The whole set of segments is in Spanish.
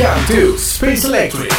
Welcome to Space Electric.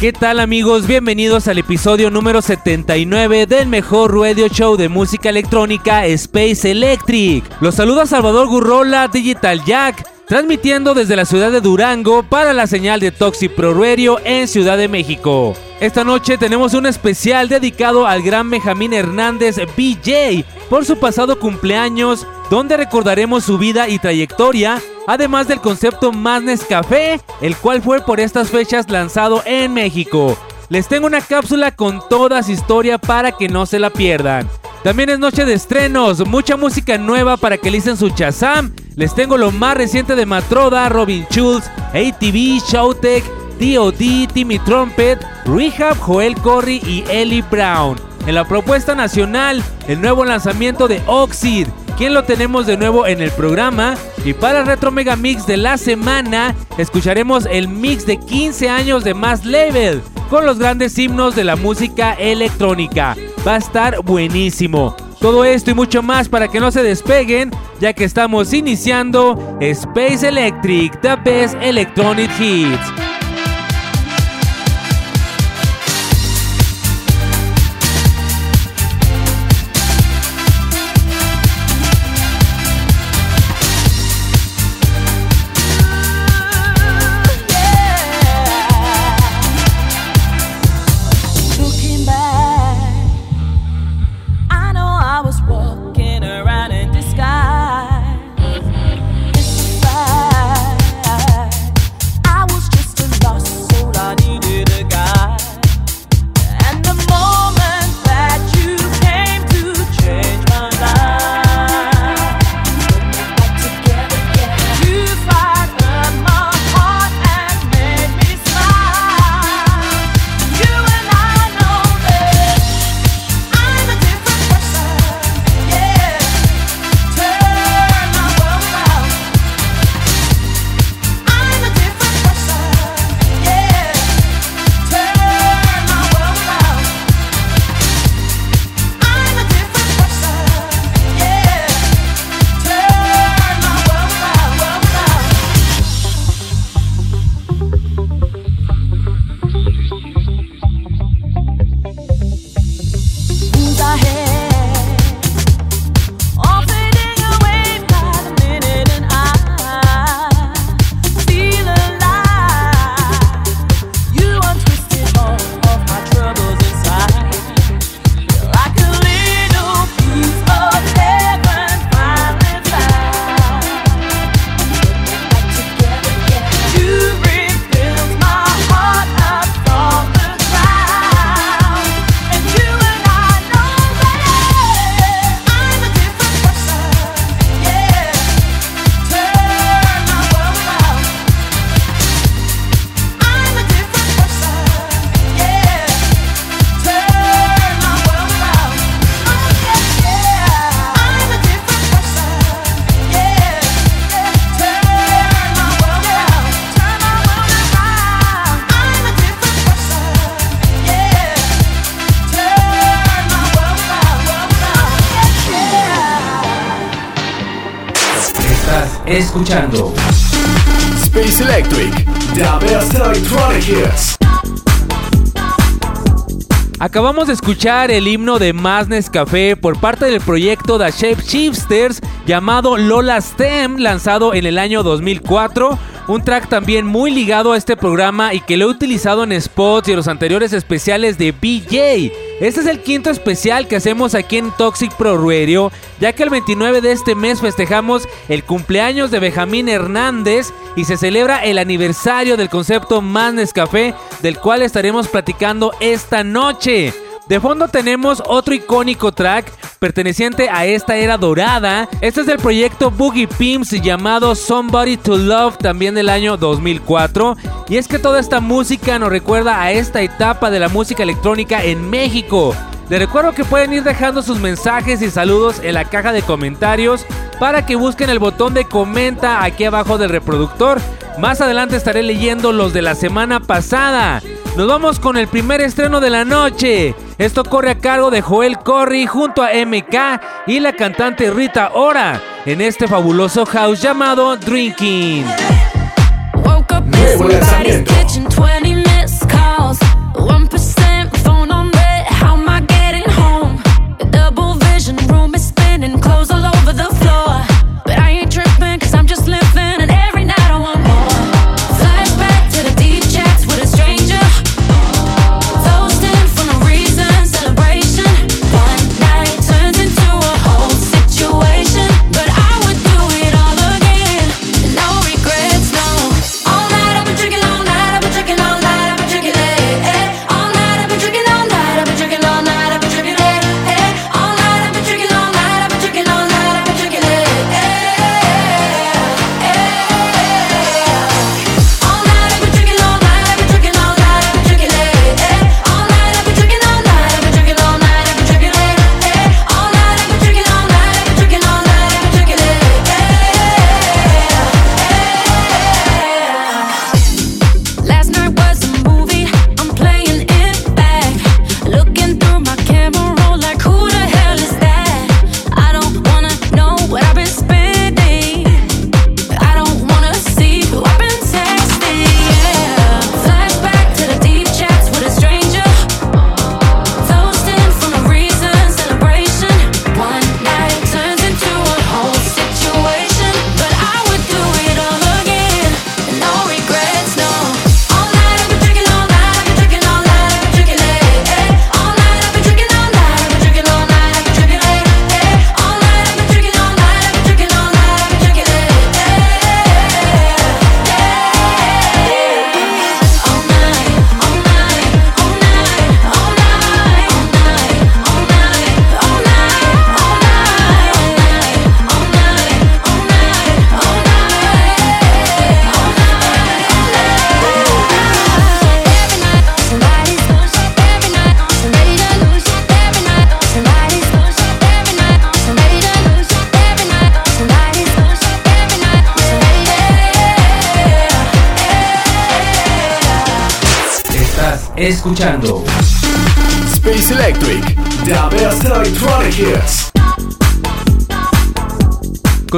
¿Qué tal amigos? Bienvenidos al episodio número 79 del mejor radio show de música electrónica Space Electric. Los saluda Salvador Gurrola, Digital Jack, transmitiendo desde la ciudad de Durango para la señal de Toxic Pro Radio en Ciudad de México. Esta noche tenemos un especial dedicado al gran Benjamín Hernández BJ por su pasado cumpleaños, donde recordaremos su vida y trayectoria, además del concepto Madness Café, el cual fue por estas fechas lanzado en México. Les tengo una cápsula con toda su historia para que no se la pierdan. También es noche de estrenos, mucha música nueva para que listen su chazam. Les tengo lo más reciente de Matroda, Robin Schulz, ATV, Showtech, D.O.D., Timmy Trumpet, Rehab, Joel Corry y Ellie Brown. En la propuesta nacional, el nuevo lanzamiento de Oxid, quien lo tenemos de nuevo en el programa. Y para el Retro Mega Mix de la semana, escucharemos el mix de 15 años de Más Level con los grandes himnos de la música electrónica. Va a estar buenísimo. Todo esto y mucho más para que no se despeguen, ya que estamos iniciando Space Electric, The Electronic Hits. Escuchando Space Electric, The Best Electronic Hits. Acabamos de escuchar el himno de Madness Café por parte del proyecto The Shape Shifters llamado Lola Stem, lanzado en el año 2004. Un track también muy ligado a este programa y que lo he utilizado en spots y en los anteriores especiales de BJ. Este es el quinto especial que hacemos aquí en Toxic Pro Radio, ya que el 29 de este mes festejamos el cumpleaños de Benjamín Hernández y se celebra el aniversario del concepto Madness Café, del cual estaremos platicando esta noche. De fondo tenemos otro icónico track perteneciente a esta era dorada. Este es del proyecto Boogie Pimps llamado Somebody to Love, también del año 2004. Y es que toda esta música nos recuerda a esta etapa de la música electrónica en México. Les recuerdo que pueden ir dejando sus mensajes y saludos en la caja de comentarios para que busquen el botón de comenta aquí abajo del reproductor. Más adelante estaré leyendo los de la semana pasada. Nos vamos con el primer estreno de la noche. Esto corre a cargo de Joel Corry junto a MK y la cantante Rita Ora en este fabuloso house llamado Drinking. Nuevo lanzamiento.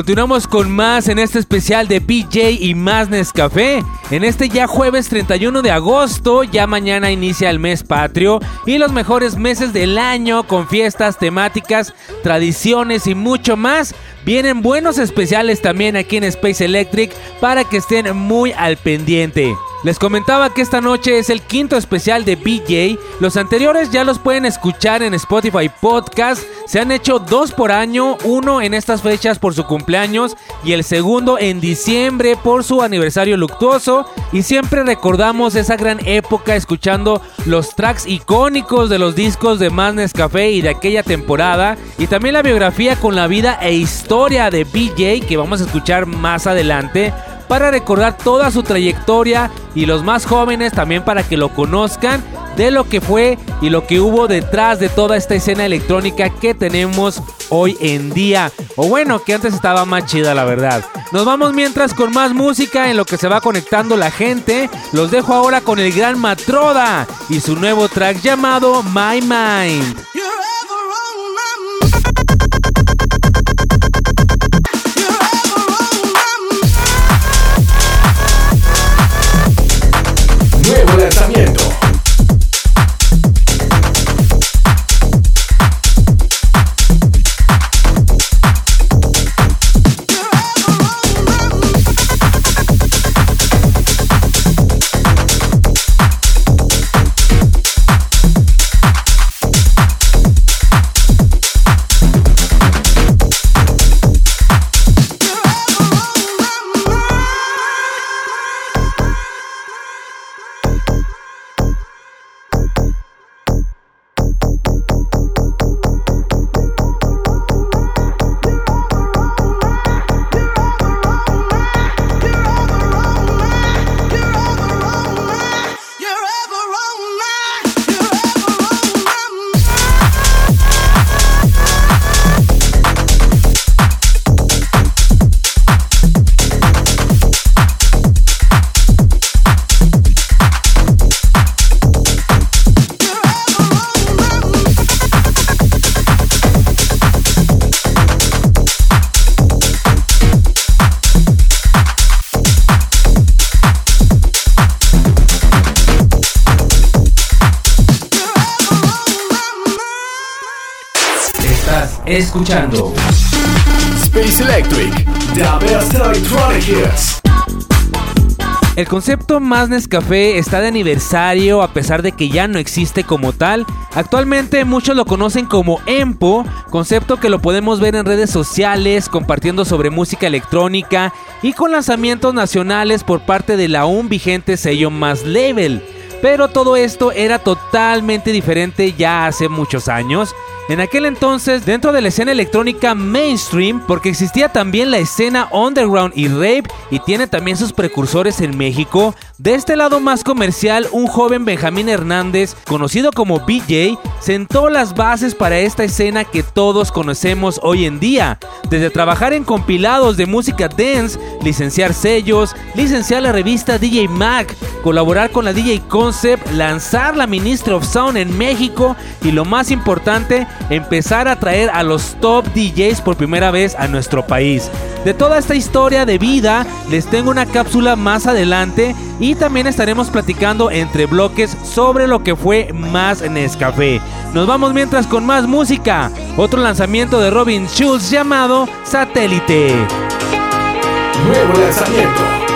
Continuamos con más en este especial de PJ y más Nescafé. En este ya jueves 31 de agosto, ya mañana inicia el mes patrio y los mejores meses del año con fiestas temáticas, tradiciones y mucho más. Vienen buenos especiales también aquí en Space Electric para que estén muy al pendiente. Les comentaba que esta noche es el quinto especial de BJ. Los anteriores ya los pueden escuchar en Spotify Podcast. Se han hecho dos por año, uno en estas fechas por su cumpleaños y el segundo en diciembre por su aniversario luctuoso. Y siempre recordamos esa gran época escuchando los tracks icónicos de los discos de Más Café y de aquella temporada. Y también la biografía con la vida e historia de BJ que vamos a escuchar más adelante para recordar toda su trayectoria y los más jóvenes también para que lo conozcan de lo que fue y lo que hubo detrás de toda esta escena electrónica que tenemos hoy en día. O bueno, que antes estaba más chida la verdad. Nos vamos mientras con más música en lo que se va conectando la gente. Los dejo ahora con el gran Matroda y su nuevo track llamado My Mind. Escuchando Space Electric, the best electronic hits. El concepto Más Nescafé está de aniversario a pesar de que ya no existe como tal. Actualmente muchos lo conocen como EMPO, concepto que lo podemos ver en redes sociales compartiendo sobre música electrónica y con lanzamientos nacionales por parte del aún vigente sello Más Label. Pero todo esto era totalmente diferente ya hace muchos años. En aquel entonces, dentro de la escena electrónica mainstream, porque existía también la escena underground y rape, y tiene también sus precursores en México, de este lado más comercial, un joven Benjamín Hernández, conocido como BJ, sentó las bases para esta escena que todos conocemos hoy en día. Desde trabajar en compilados de música dance, licenciar sellos, licenciar la revista DJ Mag, colaborar con la DJ Concept, lanzar la Ministry of Sound en México y lo más importante, empezar a traer a los top DJs por primera vez a nuestro país. De toda esta historia de vida, les tengo una cápsula más adelante y también estaremos platicando entre bloques sobre lo que fue más Nescafé. Nos vamos mientras con más música. Otro lanzamiento de Robin Schulz llamado Satélite. Nuevo lanzamiento.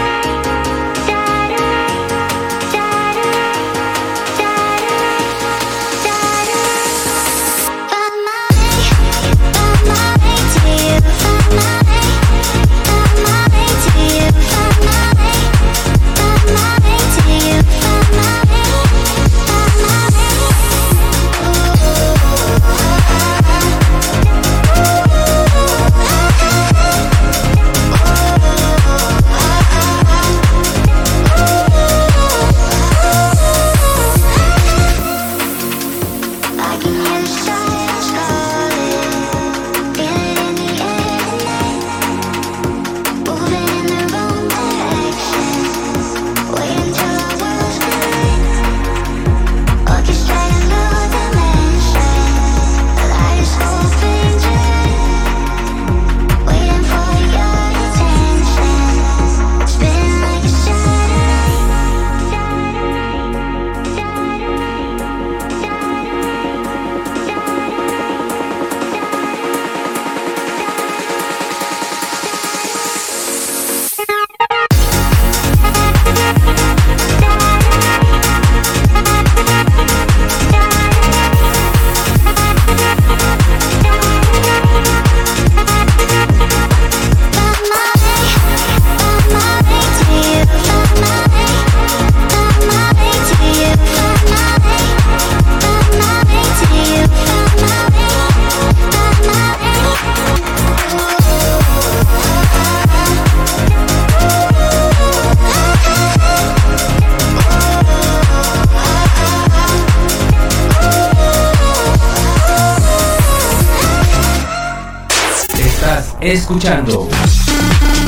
Escuchando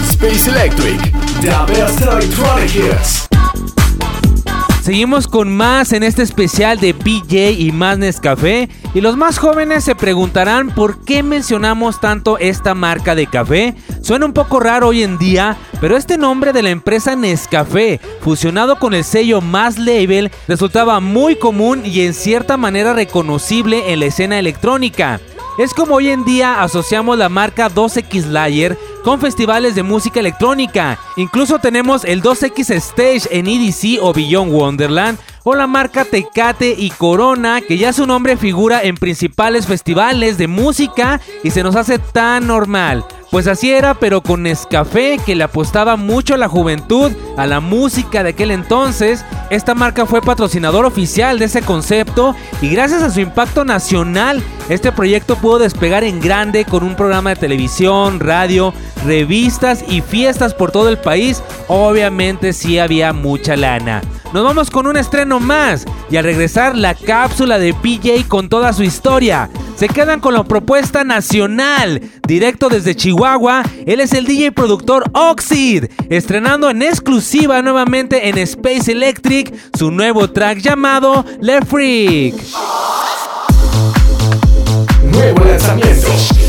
Space Electric, the best electronic hits. Seguimos con más en este especial de BJ y más Nescafé. Y los más jóvenes se preguntarán por qué mencionamos tanto esta marca de café. Suena un poco raro hoy en día, pero este nombre de la empresa Nescafé, fusionado con el sello Más Label, resultaba muy común y en cierta manera reconocible en la escena electrónica. Es como hoy en día asociamos la marca 2X Layer con festivales de música electrónica. Incluso tenemos el 2X Stage en EDC o Beyond Wonderland o la marca Tecate y Corona, que ya su nombre figura en principales festivales de música y se nos hace tan normal. Pues así era, pero con Nescafé, que le apostaba mucho a la juventud, a la música de aquel entonces. Esta marca fue patrocinador oficial de ese concepto y gracias a su impacto nacional, este proyecto pudo despegar en grande con un programa de televisión, radio, revistas y fiestas por todo el país. Obviamente sí había mucha lana. Nos vamos con un estreno más y al regresar la cápsula de PJ con toda su historia. Se quedan con la propuesta nacional, directo desde Chihuahua. Él es el DJ productor Oxid, estrenando en exclusiva nuevamente en Space Electric su nuevo track llamado Le Freak. Nuevo lanzamiento.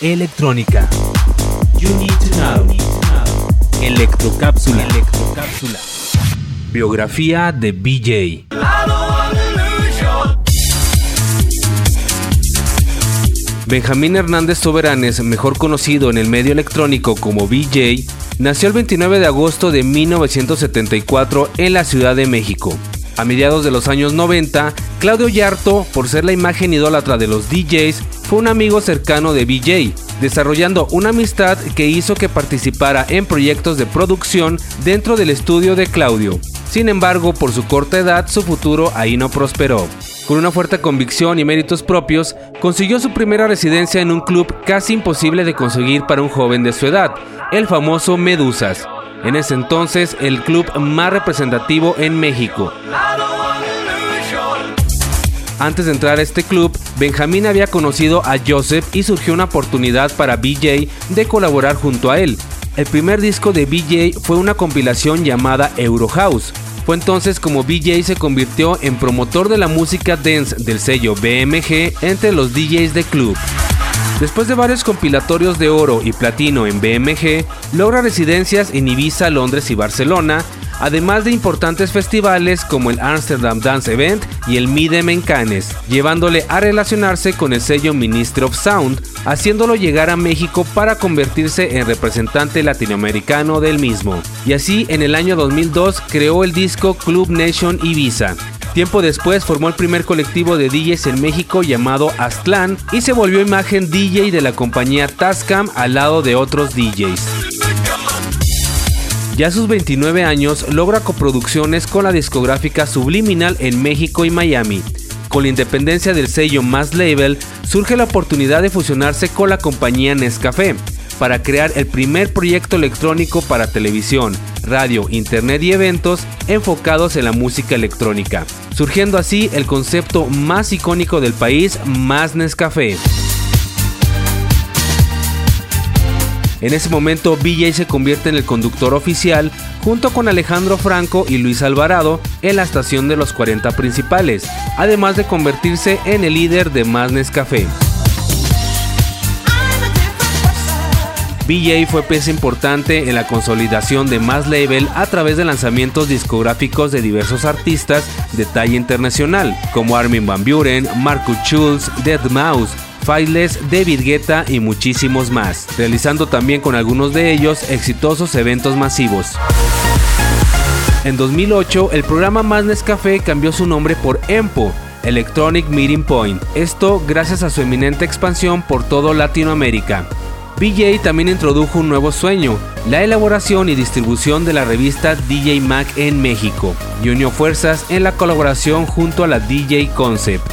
Electrónica. Electrocápsula. Electrocápsula. Biografía de BJ. Benjamín Hernández Soberanes, mejor conocido en el medio electrónico como BJ, nació el 29 de agosto de 1974 en la Ciudad de México. A mediados de los años 90, Claudio Yarto, por ser la imagen idólatra de los DJs, fue un amigo cercano de BJ, desarrollando una amistad que hizo que participara en proyectos de producción dentro del estudio de Claudio. Sin embargo, por su corta edad, su futuro ahí no prosperó. Con una fuerte convicción y méritos propios, consiguió su primera residencia en un club casi imposible de conseguir para un joven de su edad, el famoso Medusas. En ese entonces, el club más representativo en México. Antes de entrar a este club, Benjamín había conocido a Joseph y surgió una oportunidad para BJ de colaborar junto a él. El primer disco de BJ fue una compilación llamada Eurohouse. Fue entonces como BJ se convirtió en promotor de la música dance del sello BMG entre los DJs de club. Después de varios compilatorios de oro y platino en BMG, logra residencias en Ibiza, Londres y Barcelona, además de importantes festivales como el Amsterdam Dance Event y el Midem en Cannes, llevándole a relacionarse con el sello Ministry of Sound, haciéndolo llegar a México para convertirse en representante latinoamericano del mismo. Y así en el año 2002 creó el disco Club Nation Ibiza, Tiempo después formó el primer colectivo de DJs en México llamado Aztlán y se volvió imagen DJ de la compañía Tascam al lado de otros DJs. Ya a sus 29 años logra coproducciones con la discográfica Subliminal en México y Miami. Con la independencia del sello Mass Label, surge la oportunidad de fusionarse con la compañía Nescafé para crear el primer proyecto electrónico para televisión, radio, internet y eventos enfocados en la música electrónica, surgiendo así el concepto más icónico del país, Más Nescafé. En ese momento, BJ se convierte en el conductor oficial junto con Alejandro Franco y Luis Alvarado en la estación de los 40 principales, además de convertirse en el líder de Más Nescafé. BJ fue pieza importante en la consolidación de Más Label a través de lanzamientos discográficos de diversos artistas de talla internacional, como Armin Van Buren, Marcus Schulz, Dead Mouse, Faithless, David Guetta y muchísimos más, realizando también con algunos de ellos exitosos eventos masivos. En 2008, el programa Más Nescafé cambió su nombre por EMPO, Electronic Meeting Point, esto gracias a su eminente expansión por todo Latinoamérica. BJ también introdujo un nuevo sueño, la elaboración y distribución de la revista DJ Mac en México, y unió fuerzas en la colaboración junto a la DJ Concept.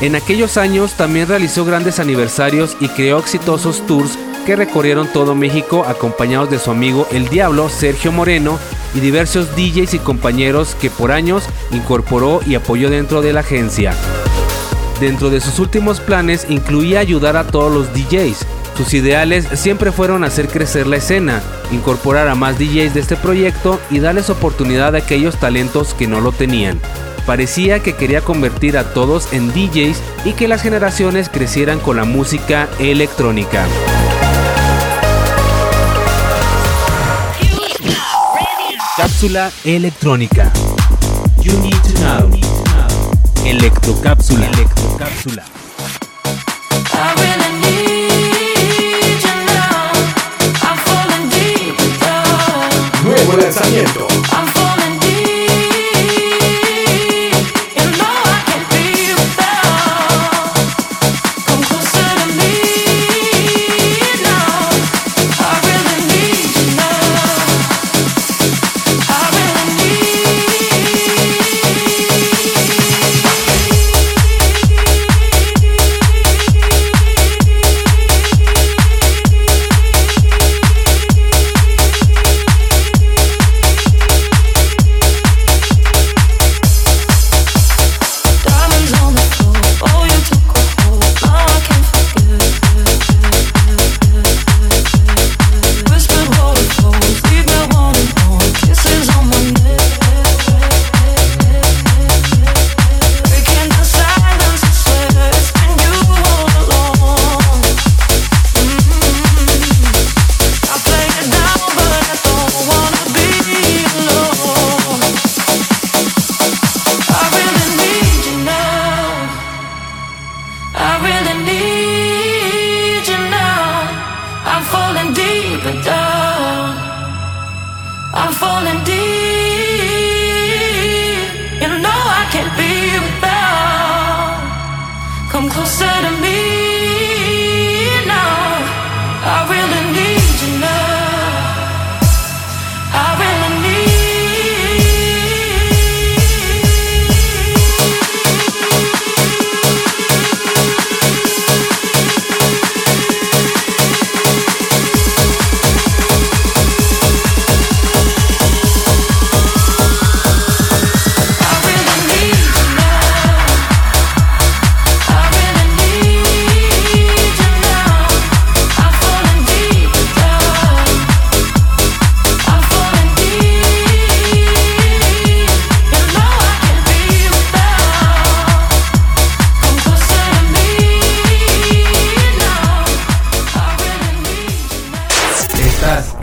En aquellos años también realizó grandes aniversarios y creó exitosos tours que recorrieron todo México acompañados de su amigo El Diablo Sergio Moreno y diversos DJs y compañeros que por años incorporó y apoyó dentro de la agencia. Dentro de sus últimos planes incluía ayudar a todos los DJs. Sus ideales siempre fueron hacer crecer la escena, incorporar a más DJs de este proyecto y darles oportunidad a aquellos talentos que no lo tenían. Parecía que quería convertir a todos en DJs y que las generaciones crecieran con la música electrónica. Cápsula electrónica. You need to. Electrocápsula. Electrocápsula.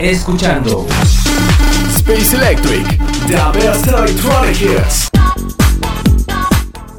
Escuchando Space Electric, the best electronic hits.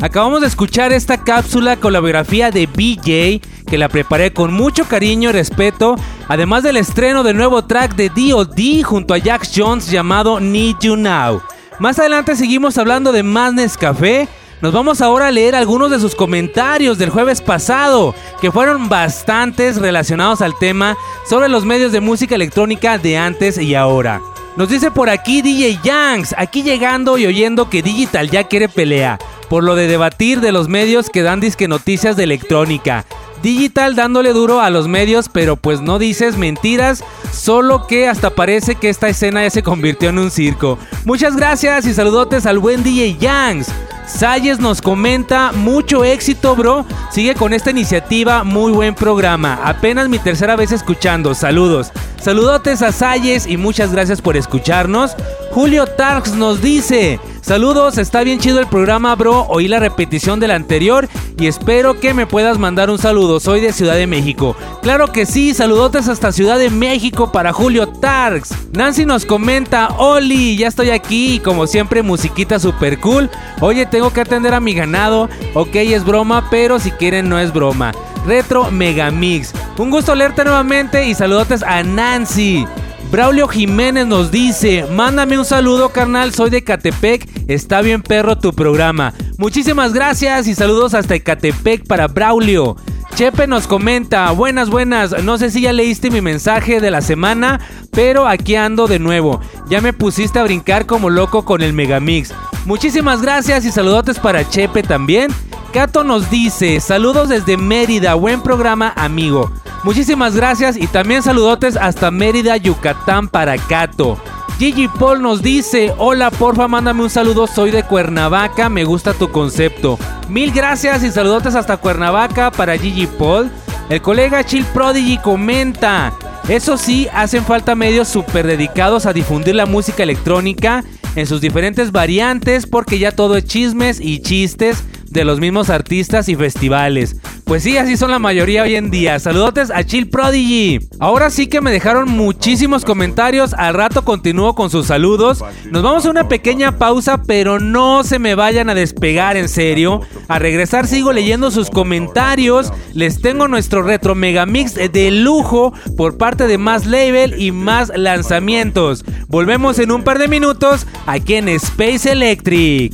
Acabamos de escuchar esta cápsula con la biografía de BJ, que la preparé con mucho cariño y respeto, además del estreno del nuevo track de D.O.D. junto a Jax Jones llamado Need You Now. Más adelante seguimos hablando de Madness Café. Nos vamos ahora a leer algunos de sus comentarios del jueves pasado, que fueron bastantes relacionados al tema sobre los medios de música electrónica de antes y ahora. Nos dice por aquí DJ Yanks, aquí llegando y oyendo que Digital ya quiere pelea, por lo de debatir de los medios que dan disque noticias de electrónica. Digital dándole duro a los medios, pero pues no dices mentiras, solo que hasta parece que esta escena ya se convirtió en un circo. Muchas gracias y saludotes al buen DJ Yanks. Sayes nos comenta, mucho éxito bro, sigue con esta iniciativa, muy buen programa, apenas mi tercera vez escuchando, saludos. Saludotes a Sayes y muchas gracias por escucharnos. Julio Tarks nos dice, saludos, está bien chido el programa bro, oí la repetición del anterior y espero que me puedas mandar un saludo, soy de Ciudad de México. Claro que sí, saludotes hasta Ciudad de México para Julio Tarks. Nancy nos comenta, Oli, ya estoy aquí y como siempre musiquita super cool. Oye, tengo que atender a mi ganado, ok es broma, pero si quieren no es broma. Retro Megamix. Un gusto leerte nuevamente y saludotes a Nancy. Braulio Jiménez nos dice, mándame un saludo carnal, soy de Catepec, está bien perro tu programa. Muchísimas gracias y saludos hasta Catepec para Braulio. Chepe nos comenta, buenas, buenas, no sé si ya leíste mi mensaje de la semana, pero aquí ando de nuevo. Ya me pusiste a brincar como loco con el Megamix. Muchísimas gracias y saludotes para Chepe también. Cato nos dice, saludos desde Mérida, buen programa amigo. Muchísimas gracias y también saludotes hasta Mérida, Yucatán para Cato. Gigi Paul nos dice, hola porfa, mándame un saludo, soy de Cuernavaca, me gusta tu concepto. Mil gracias y saludotes hasta Cuernavaca para Gigi Paul. El colega Chill Prodigy comenta, eso sí, hacen falta medios súper dedicados a difundir la música electrónica en sus diferentes variantes porque ya todo es chismes y chistes de los mismos artistas y festivales. Pues sí, así son la mayoría hoy en día. Saludotes a Chill Prodigy. Ahora sí que me dejaron muchísimos comentarios. Al rato continúo con sus saludos. Nos vamos a una pequeña pausa, pero no se me vayan a despegar en serio. A regresar sigo leyendo sus comentarios. Les tengo nuestro retro megamix de lujo por parte de más label y más lanzamientos. Volvemos en un par de minutos aquí en Space Electric.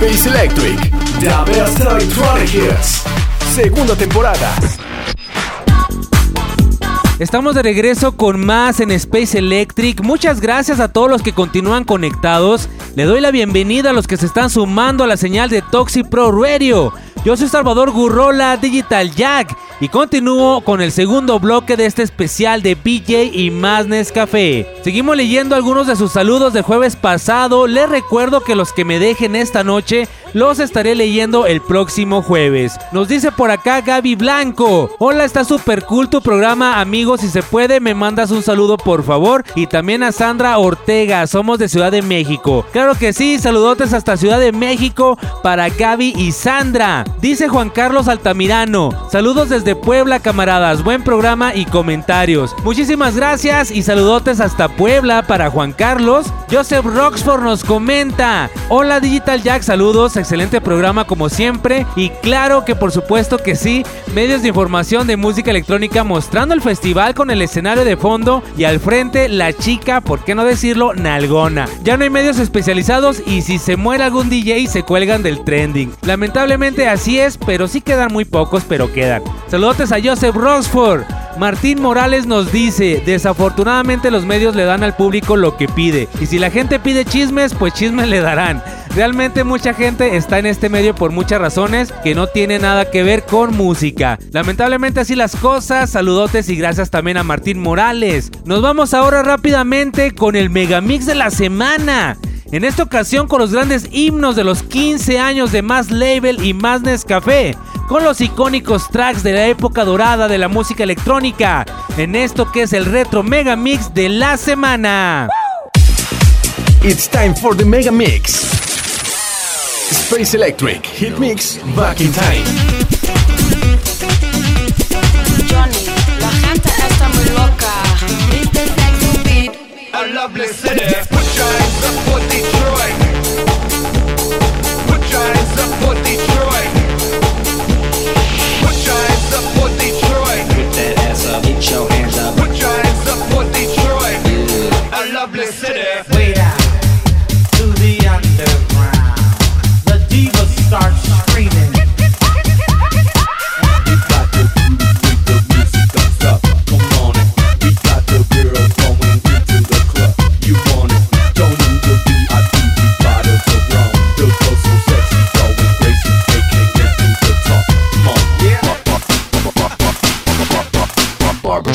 Space Electric, The Best Electronic Hits. Segunda temporada. Estamos de regreso con más en Space Electric. Muchas gracias a todos los que continúan conectados. Le doy la bienvenida a los que se están sumando a la señal de Toxic Pro Radio. Yo soy Salvador Gurrola, Digital Jack, y continúo con el segundo bloque de este especial de BJ y Madness Café. Seguimos leyendo algunos de sus saludos de jueves pasado. Les recuerdo que los que me dejen esta noche los estaré leyendo el próximo jueves. Nos dice por acá Gaby Blanco. Hola, está súper cool tu programa, amigos. Si se puede, me mandas un saludo por favor. Y también a Sandra Ortega, somos de Ciudad de México. Claro que sí, saludotes hasta Ciudad de México para Gaby y Sandra. Dice Juan Carlos Altamirano. Saludos desde Puebla, camaradas. Buen programa y comentarios. Muchísimas gracias y saludotes hasta Puebla para Juan Carlos. Joseph Roxford nos comenta. Hola Digital Jack, saludos excelente programa como siempre y claro que por supuesto que sí, medios de información de música electrónica mostrando el festival con el escenario de fondo y al frente la chica, por qué no decirlo, nalgona. Ya no hay medios especializados y si se muere algún DJ se cuelgan del trending. Lamentablemente así es, pero sí quedan muy pocos, pero quedan. Saludos a Joseph Roxford. Martín Morales nos dice, desafortunadamente los medios le dan al público lo que pide. Y si la gente pide chismes, pues chismes le darán. Realmente mucha gente está en este medio por muchas razones que no tiene nada que ver con música. Lamentablemente así las cosas. Saludotes y gracias también a Martín Morales. Nos vamos ahora rápidamente con el megamix de la semana. En esta ocasión con los grandes himnos de los 15 años de Más Label y Más Nescafé, con los icónicos tracks de la época dorada de la música electrónica, en esto que es el retro mega mix de la semana. It's time for the Mega Mix. Space Electric Hit Mix Back in Time. Johnny, la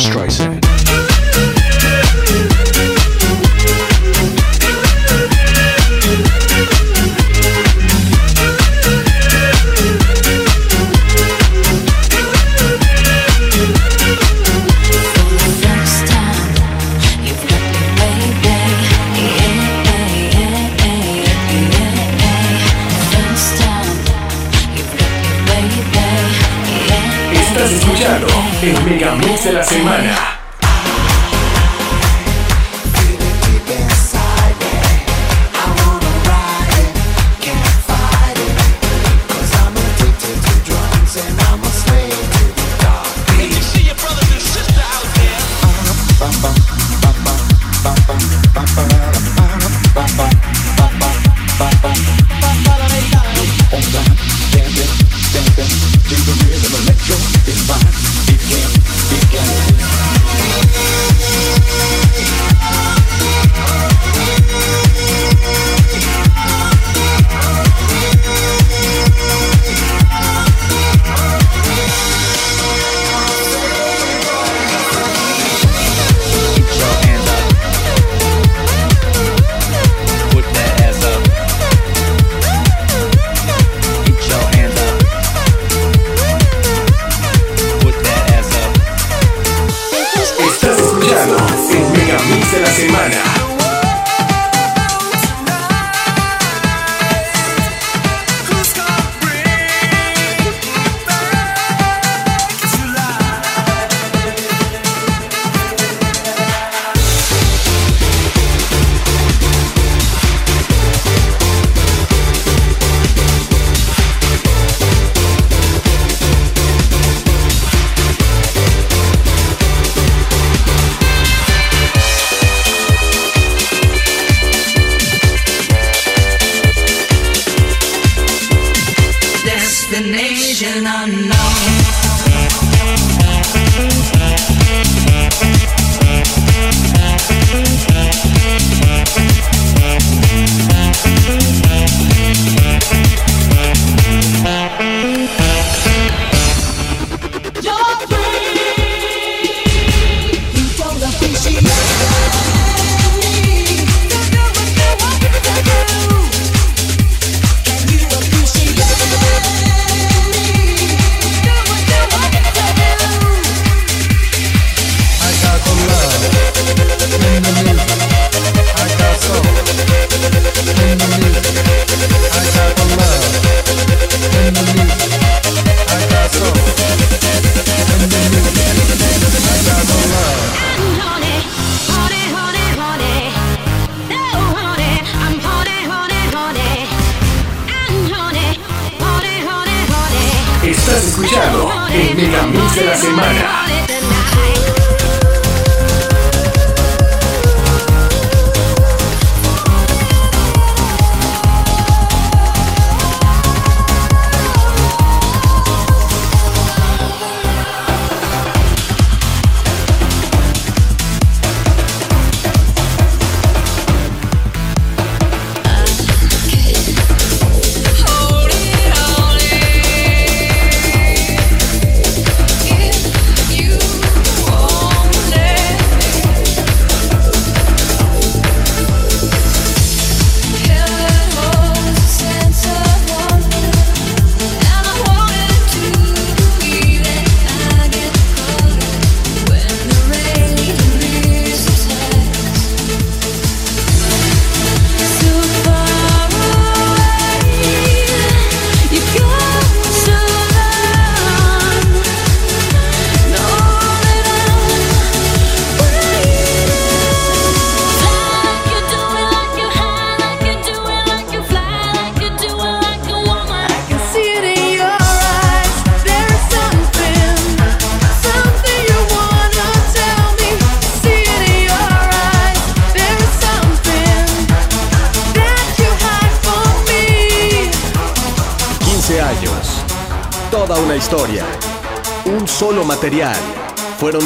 Streisand. De la semana.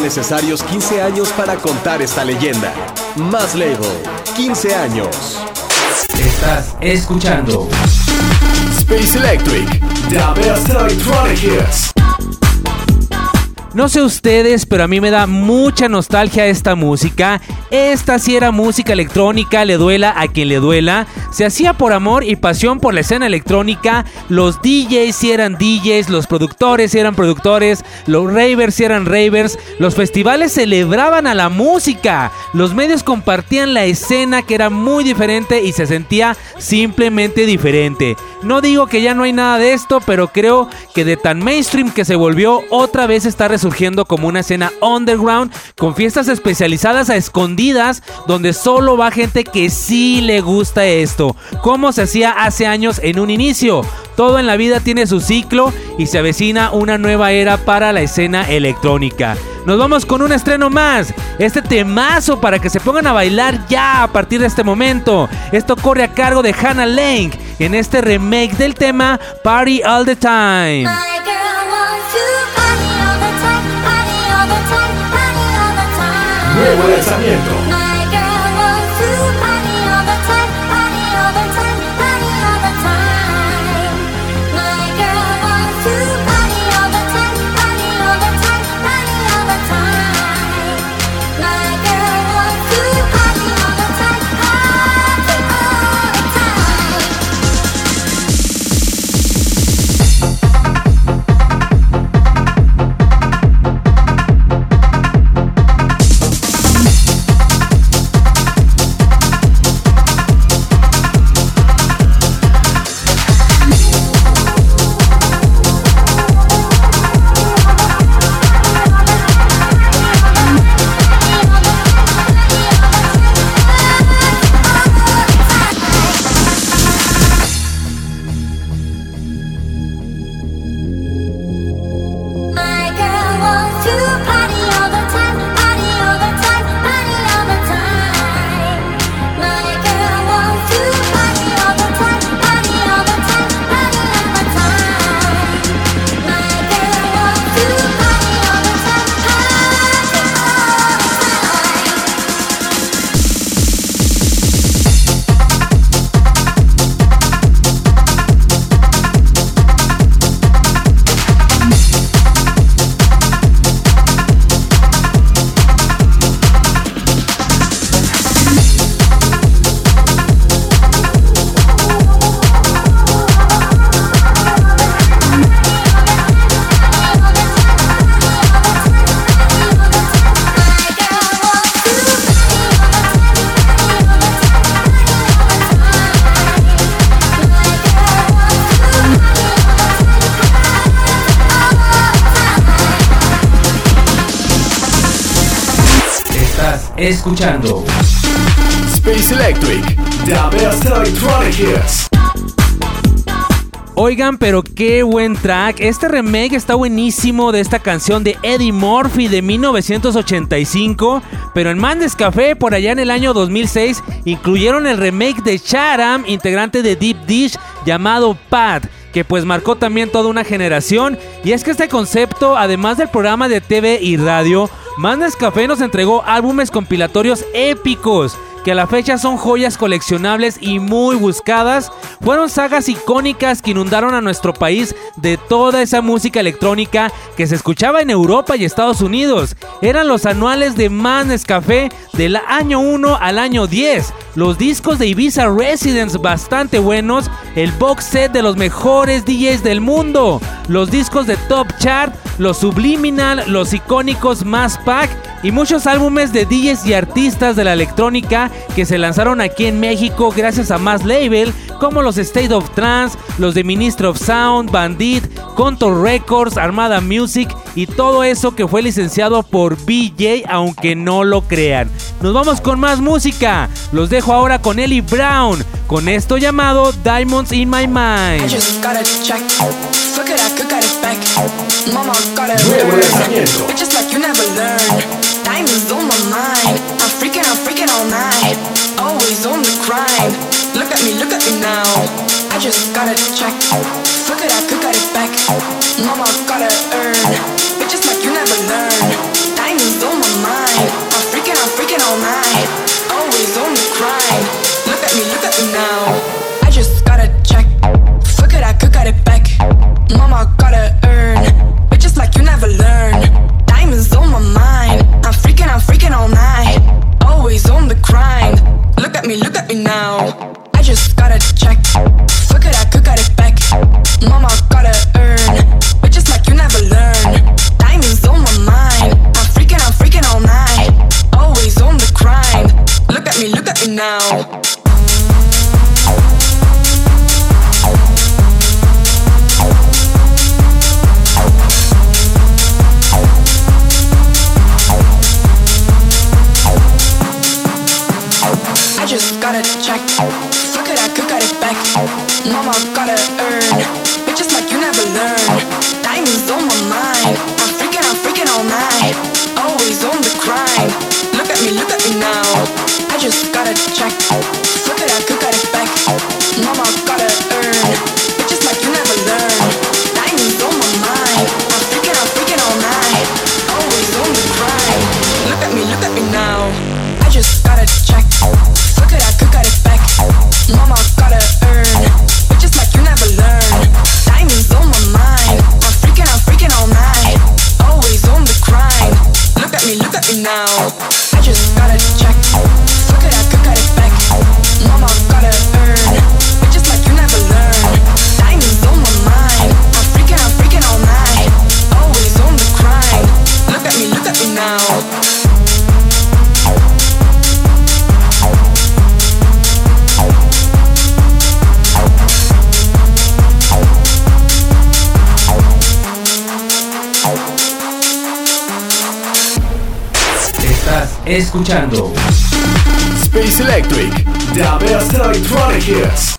Necesarios 15 años para contar esta leyenda. Más Label. 15 años. Estás escuchando Space Electric. The best electronic hits. No sé ustedes, pero a mí me da mucha nostalgia esta música. Esta sí era música electrónica, le duela a quien le duela. Se hacía por amor y pasión por la escena electrónica. Los DJs eran DJs, los productores eran productores, los ravers eran ravers. Los festivales celebraban a la música. Los medios compartían la escena que era muy diferente y se sentía simplemente diferente. No digo que ya no hay nada de esto, pero creo que de tan mainstream que se volvió, otra vez está resurgiendo como una escena underground con fiestas especializadas a escondidas donde solo va gente que sí le gusta esto, como se hacía hace años en un inicio. Todo en la vida tiene su ciclo y se avecina una nueva era para la escena electrónica. Nos vamos con un estreno más. Este temazo para que se pongan a bailar ya a partir de este momento. Esto corre a cargo de Hannah Lang en este remake del tema Party All the Time. My girl escuchando Space Electric. The best electronic hits. Oigan, pero qué buen track. Este remake está buenísimo de esta canción de Eddie Murphy de 1985. Pero en Mandes Café, por allá en el año 2006, incluyeron el remake de Charam, integrante de Deep Dish, llamado Pat. Que pues marcó también toda una generación. Y es que este concepto, además del programa de TV y radio, Mandes Café nos entregó álbumes compilatorios épicos que a la fecha son joyas coleccionables y muy buscadas, fueron sagas icónicas que inundaron a nuestro país de toda esa música electrónica que se escuchaba en Europa y Estados Unidos. Eran los anuales de Manes Café del año 1 al año 10, los discos de Ibiza Residence bastante buenos, el box set de los mejores DJs del mundo, los discos de Top Chart, los Subliminal, los icónicos Mass Pack y muchos álbumes de DJs y artistas de la electrónica que se lanzaron aquí en México gracias a más label como los State of Trance, los de Ministry of Sound, Bandit, Contour Records, Armada Music y todo eso que fue licenciado por BJ aunque no lo crean. Nos vamos con más música. Los dejo ahora con Ellie Brown con esto llamado Diamonds in My I Mind. just gotta check. Fuck it, I could got it back. Mama got it. Nuevo lanzamiento. Bitches like you never learn. Diamonds on my mind. I'm freaking, I'm freaking all night. Always on the grind. Look at me, look at me now. I just gotta check. Fuck it, I could Mama gotta earn. Bitches like you never learn. Diamonds on my mind. I'm freaking, I'm freaking all night. Always on the grind. Look at me, look at me now. I just got a check. Fuck it, I it back. Mama gotta earn. Bitches like you never learn. Diamonds on my mind. I'm freaking, I'm freaking all night. Always on the grind. Look at me, look at me now. I just got a check. Fuck it, I could it back. Mama gotta earn. Bitches like you never learn. Diamonds on my mind. I'm freaking, I'm freaking all night. Always on the grind. Look at me, look at me now. Escuchando Space Electric, the best electronic hits.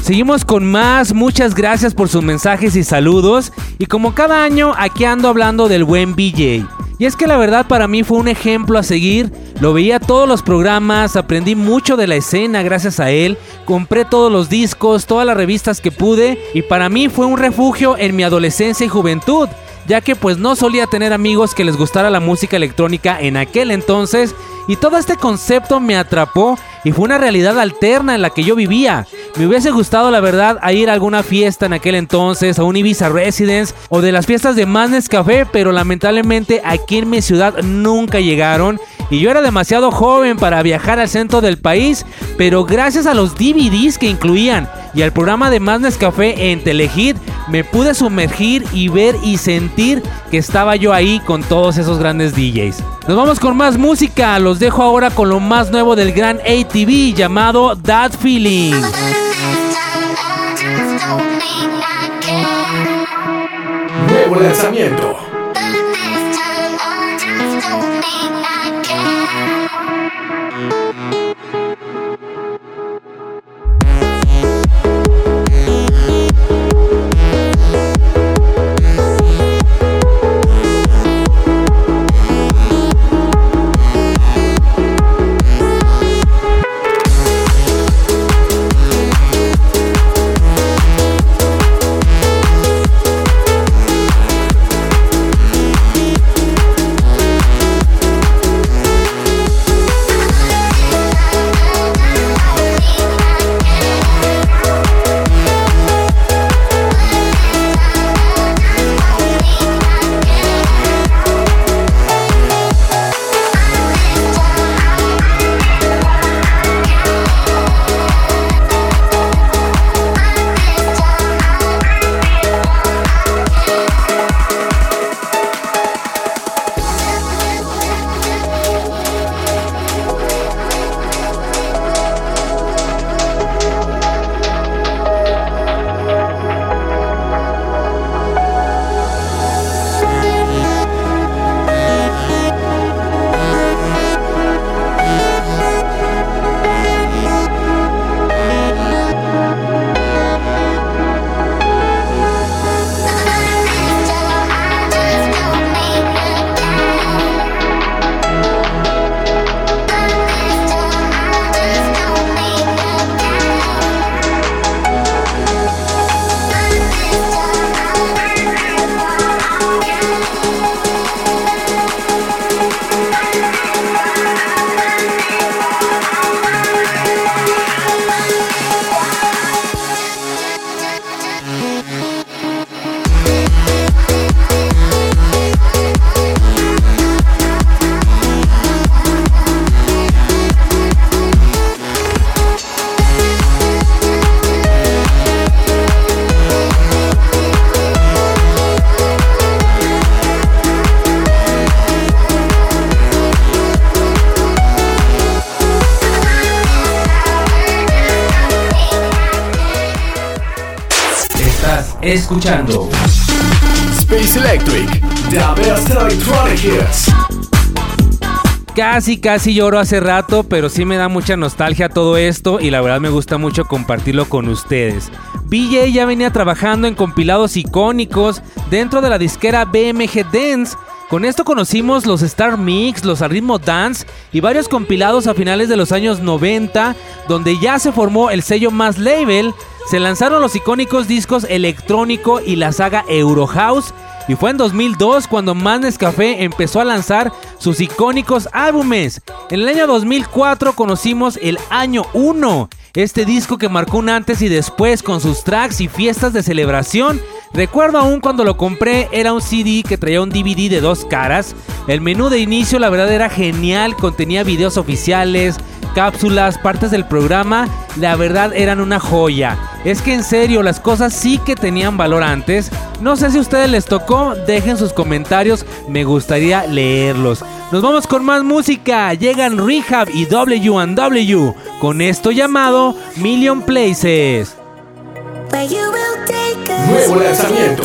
Seguimos con más, muchas gracias por sus mensajes y saludos. Y como cada año, aquí ando hablando del buen BJ. Y es que la verdad para mí fue un ejemplo a seguir. Lo veía todos los programas, aprendí mucho de la escena gracias a él. Compré todos los discos, todas las revistas que pude. Y para mí fue un refugio en mi adolescencia y juventud. Ya que pues no solía tener amigos que les gustara la música electrónica en aquel entonces. Y todo este concepto me atrapó y fue una realidad alterna en la que yo vivía. Me hubiese gustado, la verdad, a ir a alguna fiesta en aquel entonces, a un Ibiza Residence o de las fiestas de Madness Café, pero lamentablemente aquí en mi ciudad nunca llegaron. Y yo era demasiado joven para viajar al centro del país, pero gracias a los DVDs que incluían y al programa de Madness Café en Telehit, me pude sumergir y ver y sentir que estaba yo ahí con todos esos grandes DJs. Nos vamos con más música, los dejo ahora con lo más nuevo del gran ATV llamado That Feeling. Nuevo lanzamiento. Escuchando Space Electric, the best electronic hits. Casi, casi lloro hace rato, pero sí me da mucha nostalgia todo esto y la verdad me gusta mucho compartirlo con ustedes. BJ ya venía trabajando en compilados icónicos dentro de la disquera BMG Dance. Con esto conocimos los Star Mix, los Arritmo Dance y varios compilados a finales de los años 90, donde ya se formó el sello Más Label, se lanzaron los icónicos discos Electrónico y la saga Eurohouse y fue en 2002 cuando Más Nescafé empezó a lanzar sus icónicos álbumes. En el año 2004 conocimos el Año 1, este disco que marcó un antes y después con sus tracks y fiestas de celebración. Recuerdo aún cuando lo compré, era un CD que traía un DVD de dos caras. El menú de inicio la verdad era genial, contenía videos oficiales, cápsulas, partes del programa, la verdad eran una joya. Es que en serio, las cosas sí que tenían valor antes. No sé si a ustedes les tocó, dejen sus comentarios, me gustaría leerlos. Nos vamos con más música, llegan Rehab y W&W con esto llamado Million Places. Nuevo lanzamiento.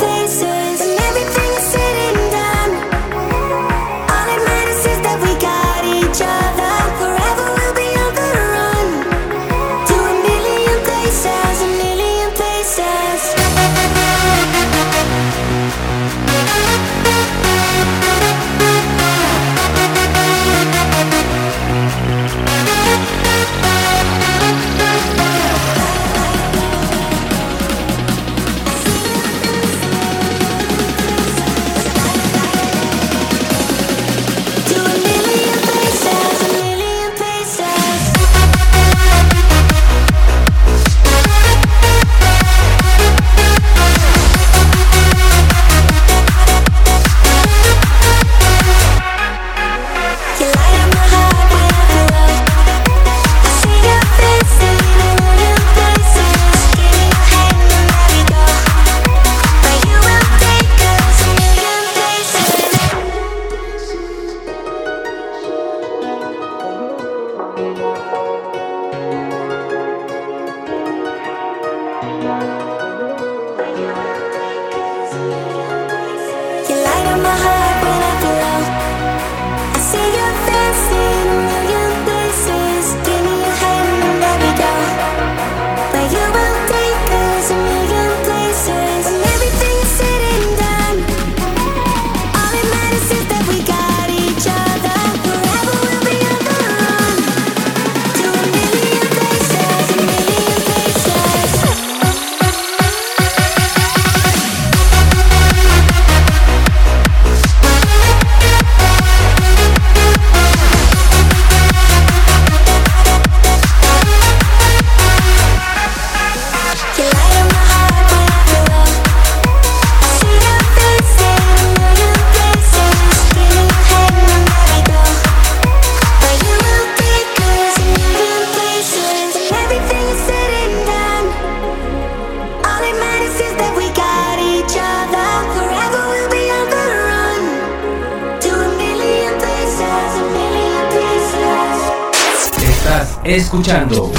Escuchando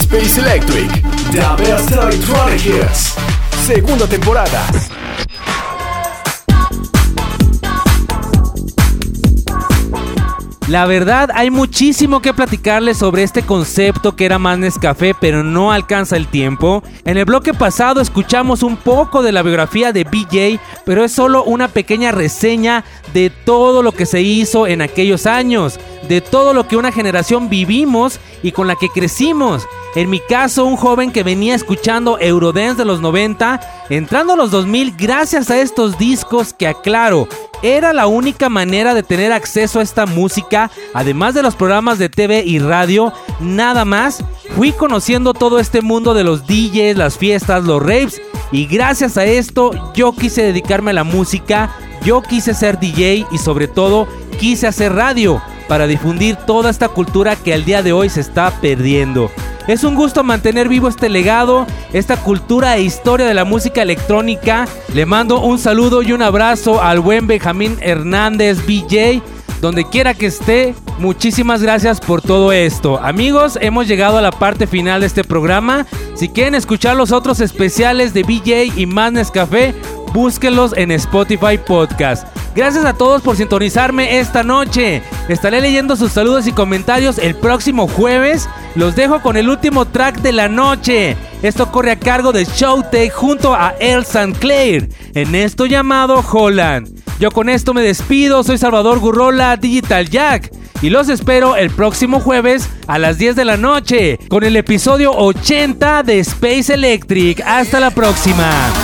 Space Electric, the best electronic hits. Segunda temporada. La verdad, hay muchísimo que platicarles sobre este concepto que era más Nescafé, pero no alcanza el tiempo. En el bloque pasado escuchamos un poco de la biografía de BJ, pero es solo una pequeña reseña de todo lo que se hizo en aquellos años, de todo lo que una generación vivimos y con la que crecimos. En mi caso, un joven que venía escuchando Eurodance de los 90, entrando a los 2000 gracias a estos discos que aclaro, era la única manera de tener acceso a esta música, además de los programas de TV y radio, nada más. Fui conociendo todo este mundo de los DJs, las fiestas, los raves, y gracias a esto yo quise dedicarme a la música, yo quise ser DJ y sobre todo quise hacer radio para difundir toda esta cultura que al día de hoy se está perdiendo. Es un gusto mantener vivo este legado, esta cultura e historia de la música electrónica. Le mando un saludo y un abrazo al buen Benjamín Hernández BJ. donde quiera que esté, muchísimas gracias por todo esto. Amigos, hemos llegado a la parte final de este programa. Si quieren escuchar los otros especiales de BJ y más Nescafé, búsquenlos en Spotify Podcast. Gracias a todos por sintonizarme esta noche. Estaré leyendo sus saludos y comentarios el próximo jueves. Los dejo con el último track de la noche. Esto corre a cargo de Showtech junto a El St. Clair en esto llamado Holland. Yo con esto me despido. Soy Salvador Gurrola, Digital Jack. Y los espero el próximo jueves a las 10 de la noche con el episodio 80 de Space Electric. Hasta la próxima.